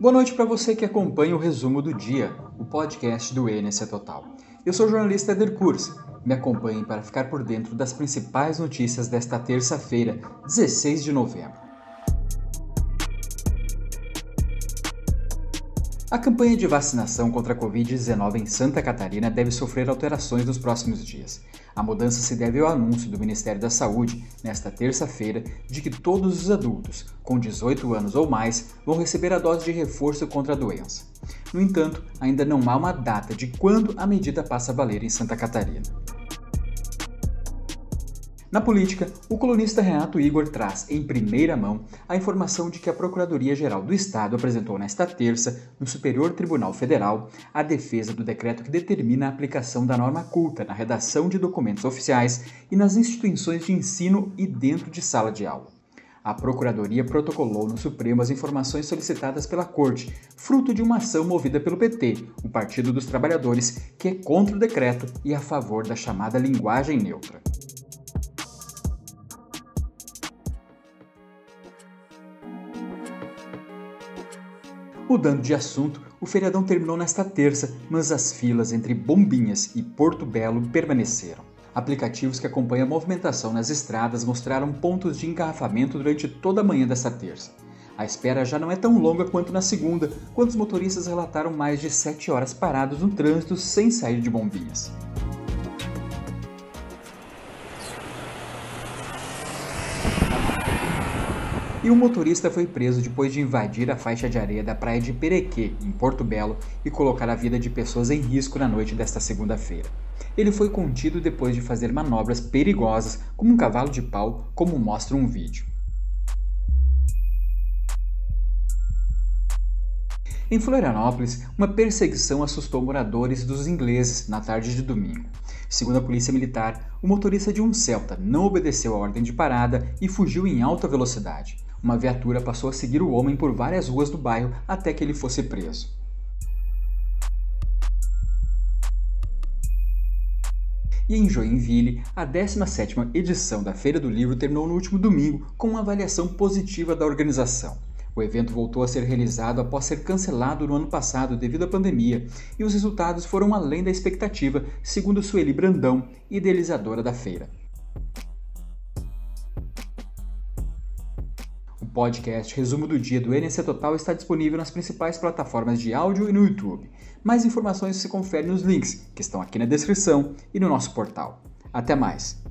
Boa noite para você que acompanha o resumo do dia, o podcast do NC Total. Eu sou o jornalista Eder Kurz. Me acompanhe para ficar por dentro das principais notícias desta terça-feira, 16 de novembro. A campanha de vacinação contra a Covid-19 em Santa Catarina deve sofrer alterações nos próximos dias. A mudança se deve ao anúncio do Ministério da Saúde, nesta terça-feira, de que todos os adultos com 18 anos ou mais vão receber a dose de reforço contra a doença. No entanto, ainda não há uma data de quando a medida passa a valer em Santa Catarina. Na política, o colunista Renato Igor traz, em primeira mão, a informação de que a Procuradoria-Geral do Estado apresentou nesta terça, no Superior Tribunal Federal, a defesa do decreto que determina a aplicação da norma culta na redação de documentos oficiais e nas instituições de ensino e dentro de sala de aula. A Procuradoria protocolou no Supremo as informações solicitadas pela Corte, fruto de uma ação movida pelo PT, o Partido dos Trabalhadores, que é contra o decreto e a favor da chamada linguagem neutra. Mudando de assunto, o feriadão terminou nesta terça, mas as filas entre Bombinhas e Porto Belo permaneceram. Aplicativos que acompanham a movimentação nas estradas mostraram pontos de engarrafamento durante toda a manhã desta terça. A espera já não é tão longa quanto na segunda, quando os motoristas relataram mais de 7 horas parados no trânsito sem sair de Bombinhas. E um motorista foi preso depois de invadir a faixa de areia da praia de Perequê, em Porto Belo, e colocar a vida de pessoas em risco na noite desta segunda-feira. Ele foi contido depois de fazer manobras perigosas, como um cavalo de pau, como mostra um vídeo. Em Florianópolis, uma perseguição assustou moradores dos ingleses na tarde de domingo. Segundo a polícia militar, o motorista de um Celta não obedeceu a ordem de parada e fugiu em alta velocidade uma viatura passou a seguir o homem por várias ruas do bairro até que ele fosse preso. E em Joinville, a 17ª edição da Feira do Livro terminou no último domingo com uma avaliação positiva da organização. O evento voltou a ser realizado após ser cancelado no ano passado devido à pandemia, e os resultados foram além da expectativa, segundo Sueli Brandão, idealizadora da feira. Podcast Resumo do Dia do NC Total está disponível nas principais plataformas de áudio e no YouTube. Mais informações se confere nos links que estão aqui na descrição e no nosso portal. Até mais!